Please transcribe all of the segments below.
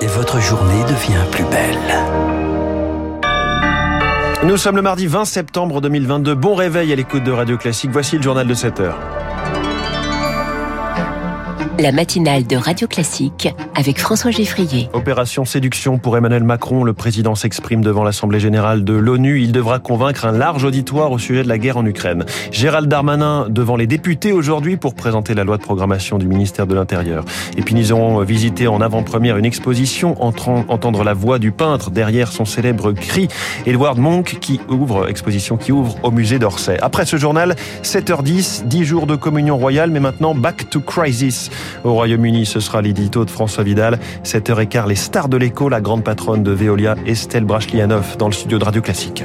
et votre journée devient plus belle. Nous sommes le mardi 20 septembre 2022. Bon réveil à l'écoute de Radio Classique. Voici le journal de 7 heures. La matinale de Radio Classique avec François Geffrier. Opération séduction pour Emmanuel Macron. Le président s'exprime devant l'Assemblée générale de l'ONU. Il devra convaincre un large auditoire au sujet de la guerre en Ukraine. Gérald Darmanin devant les députés aujourd'hui pour présenter la loi de programmation du ministère de l'Intérieur. Et puis nous aurons visité en avant-première une exposition entendre la voix du peintre derrière son célèbre cri. Edward Monk qui ouvre, exposition qui ouvre au musée d'Orsay. Après ce journal, 7h10, 10 jours de communion royale, mais maintenant back to crisis. Au Royaume-Uni, ce sera l'édito de François Vidal. 7h15, les stars de l'écho, la grande patronne de Veolia, Estelle Brachlianoff, dans le studio de Radio Classique.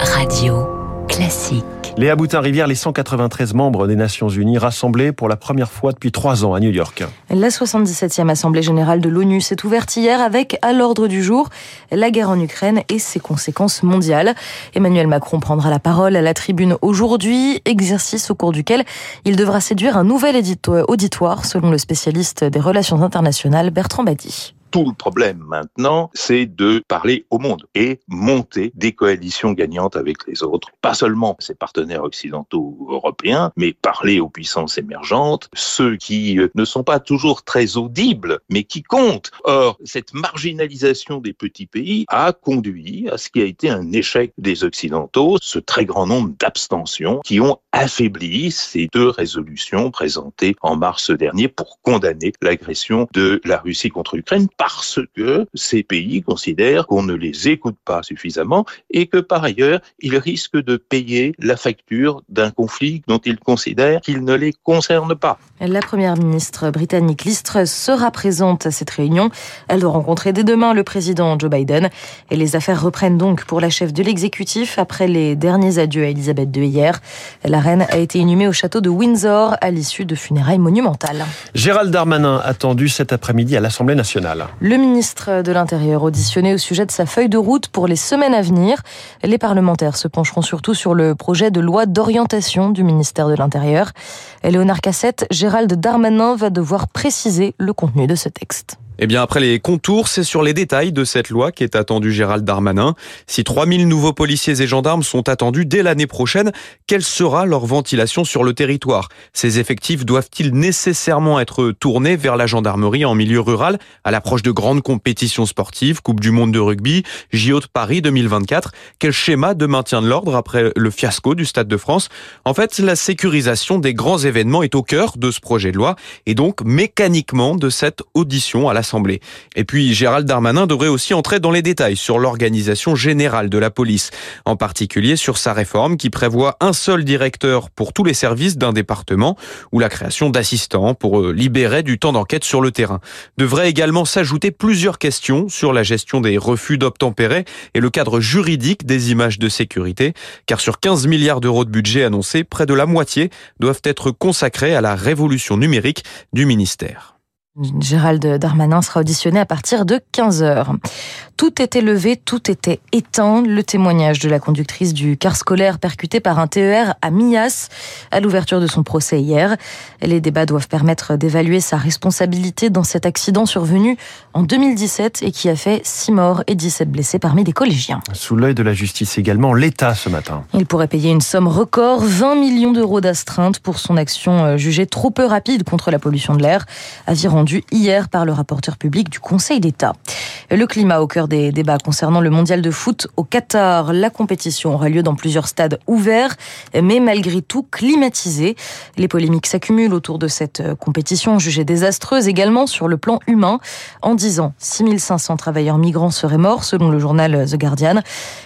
Radio Classique. Léa Boutin-Rivière, les 193 membres des Nations Unies rassemblés pour la première fois depuis trois ans à New York. La 77e Assemblée générale de l'ONU s'est ouverte hier avec, à l'ordre du jour, la guerre en Ukraine et ses conséquences mondiales. Emmanuel Macron prendra la parole à la tribune aujourd'hui, exercice au cours duquel il devra séduire un nouvel auditoire, selon le spécialiste des relations internationales Bertrand Badi. Tout le problème maintenant, c'est de parler au monde et monter des coalitions gagnantes avec les autres. Pas seulement ses partenaires occidentaux ou européens, mais parler aux puissances émergentes, ceux qui euh, ne sont pas toujours très audibles, mais qui comptent. Or, cette marginalisation des petits pays a conduit à ce qui a été un échec des Occidentaux, ce très grand nombre d'abstentions qui ont affaibli ces deux résolutions présentées en mars dernier pour condamner l'agression de la Russie contre l'Ukraine parce que ces pays considèrent qu'on ne les écoute pas suffisamment et que par ailleurs, ils risquent de payer la facture d'un conflit dont ils considèrent qu'il ne les concerne pas. La première ministre britannique Liz Truss sera présente à cette réunion. Elle doit rencontrer dès demain le président Joe Biden. Et les affaires reprennent donc pour la chef de l'exécutif après les derniers adieux à Elisabeth II hier. La reine a été inhumée au château de Windsor à l'issue de funérailles monumentales. Gérald Darmanin attendu cet après-midi à l'Assemblée nationale. Le ministre de l'Intérieur auditionné au sujet de sa feuille de route pour les semaines à venir. Les parlementaires se pencheront surtout sur le projet de loi d'orientation du ministère de l'Intérieur. Léonard Cassette, Gérald Darmanin va devoir préciser le contenu de ce texte. Eh bien, après les contours, c'est sur les détails de cette loi qu'est attendu Gérald Darmanin. Si 3000 nouveaux policiers et gendarmes sont attendus dès l'année prochaine, quelle sera leur ventilation sur le territoire? Ces effectifs doivent-ils nécessairement être tournés vers la gendarmerie en milieu rural à l'approche de grandes compétitions sportives, Coupe du monde de rugby, JO de Paris 2024 Quel schéma de maintien de l'ordre après le fiasco du Stade de France? En fait, la sécurisation des grands événements est au cœur de ce projet de loi et donc mécaniquement de cette audition à la et puis Gérald Darmanin devrait aussi entrer dans les détails sur l'organisation générale de la police, en particulier sur sa réforme qui prévoit un seul directeur pour tous les services d'un département ou la création d'assistants pour euh, libérer du temps d'enquête sur le terrain. Devrait également s'ajouter plusieurs questions sur la gestion des refus d'obtempérer et le cadre juridique des images de sécurité, car sur 15 milliards d'euros de budget annoncés, près de la moitié doivent être consacrés à la révolution numérique du ministère. Gérald Darmanin sera auditionné à partir de 15h. Tout était levé, tout était éteint. Le témoignage de la conductrice du car scolaire percuté par un TER à Mias à l'ouverture de son procès hier. Les débats doivent permettre d'évaluer sa responsabilité dans cet accident survenu en 2017 et qui a fait 6 morts et 17 blessés parmi des collégiens. Sous l'œil de la justice également, l'État ce matin. Il pourrait payer une somme record, 20 millions d'euros d'astreinte pour son action euh, jugée trop peu rapide contre la pollution de l'air, hier par le rapporteur public du Conseil d'État. Le climat au cœur des débats concernant le mondial de foot au Qatar. La compétition aura lieu dans plusieurs stades ouverts, mais malgré tout climatisés. Les polémiques s'accumulent autour de cette compétition jugée désastreuse également sur le plan humain. En 10 ans, 6500 travailleurs migrants seraient morts selon le journal The Guardian.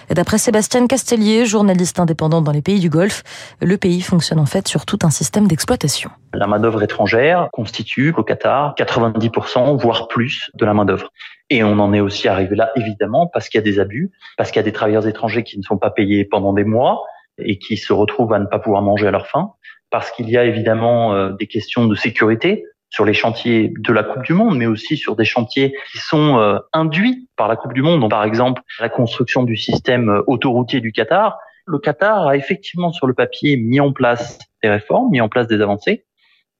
D'après Sébastien Castellier, journaliste indépendant dans les pays du Golfe, le pays fonctionne en fait sur tout un système d'exploitation. La main-d'œuvre étrangère constitue au Qatar 90% voire plus de la main-d'œuvre. Et on en est aussi arrivé là, évidemment, parce qu'il y a des abus, parce qu'il y a des travailleurs étrangers qui ne sont pas payés pendant des mois et qui se retrouvent à ne pas pouvoir manger à leur faim, parce qu'il y a évidemment euh, des questions de sécurité sur les chantiers de la Coupe du Monde, mais aussi sur des chantiers qui sont euh, induits par la Coupe du Monde. Par exemple, la construction du système euh, autoroutier du Qatar. Le Qatar a effectivement sur le papier mis en place des réformes, mis en place des avancées,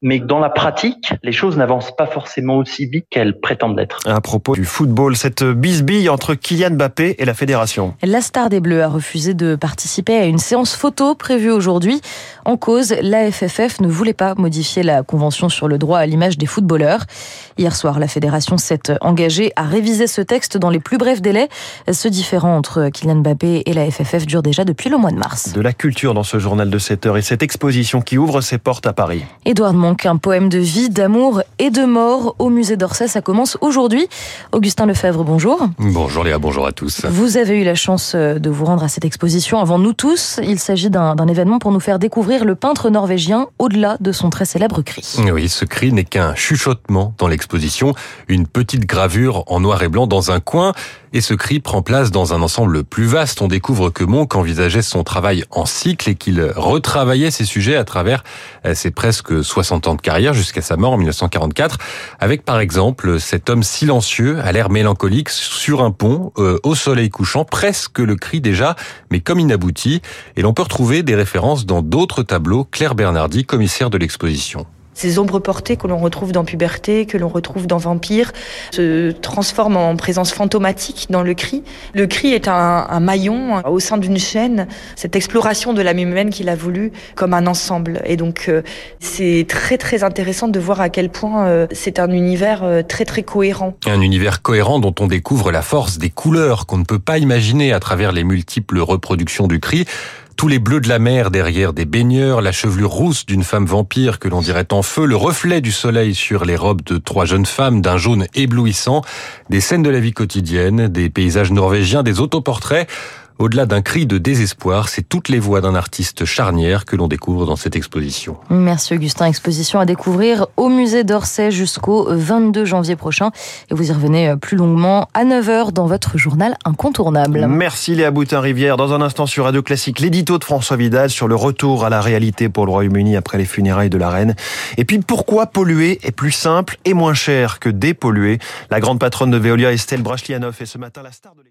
mais dans la pratique, les choses n'avancent pas forcément aussi vite qu'elles prétendent l'être. À propos du football, cette bisbille entre Kylian Mbappé et la fédération. La star des Bleus a refusé de participer à une séance photo prévue aujourd'hui. En cause, la FFF ne voulait pas modifier la convention sur le droit à l'image des footballeurs. Hier soir, la fédération s'est engagée à réviser ce texte dans les plus brefs délais. Ce différend entre Kylian Mbappé et la FFF dure déjà depuis le mois de mars. De la culture dans ce journal de 7 heures et cette exposition qui ouvre ses portes à Paris. Édouard Monk, un poème de vie, d'amour et de mort au musée d'Orsay. Ça commence aujourd'hui. Augustin Lefebvre, bonjour. Bonjour Léa, bonjour à tous. Vous avez eu la chance de vous rendre à cette exposition avant nous tous. Il s'agit d'un événement pour nous faire découvrir le peintre norvégien au-delà de son très célèbre cri. Oui, ce cri n'est qu'un chuchotement dans l'exposition, une petite gravure en noir et blanc dans un coin. Et ce cri prend place dans un ensemble plus vaste. On découvre que Monk envisageait son travail en cycle et qu'il retravaillait ses sujets à travers ses presque 60 de carrière jusqu'à sa mort en 1944, avec par exemple cet homme silencieux à l'air mélancolique sur un pont euh, au soleil couchant, presque le cri déjà, mais comme inabouti. Et l'on peut retrouver des références dans d'autres tableaux. Claire Bernardi, commissaire de l'exposition. Ces ombres portées que l'on retrouve dans Puberté, que l'on retrouve dans Vampire, se transforment en présence fantomatique dans le cri. Le cri est un, un maillon au sein d'une chaîne, cette exploration de l'âme humaine qu'il a voulu comme un ensemble. Et donc euh, c'est très très intéressant de voir à quel point euh, c'est un univers euh, très très cohérent. Un univers cohérent dont on découvre la force des couleurs qu'on ne peut pas imaginer à travers les multiples reproductions du cri tous les bleus de la mer derrière des baigneurs, la chevelure rousse d'une femme vampire que l'on dirait en feu, le reflet du soleil sur les robes de trois jeunes femmes d'un jaune éblouissant, des scènes de la vie quotidienne, des paysages norvégiens, des autoportraits. Au-delà d'un cri de désespoir, c'est toutes les voix d'un artiste charnière que l'on découvre dans cette exposition. Merci Augustin. Exposition à découvrir au musée d'Orsay jusqu'au 22 janvier prochain. Et vous y revenez plus longuement à 9h dans votre journal incontournable. Merci Léa Boutin-Rivière. Dans un instant sur Radio Classique, l'édito de François Vidal sur le retour à la réalité pour le Royaume-Uni après les funérailles de la reine. Et puis pourquoi polluer est plus simple et moins cher que dépolluer? La grande patronne de Veolia, Estelle Brachlianoff, est ce matin la star de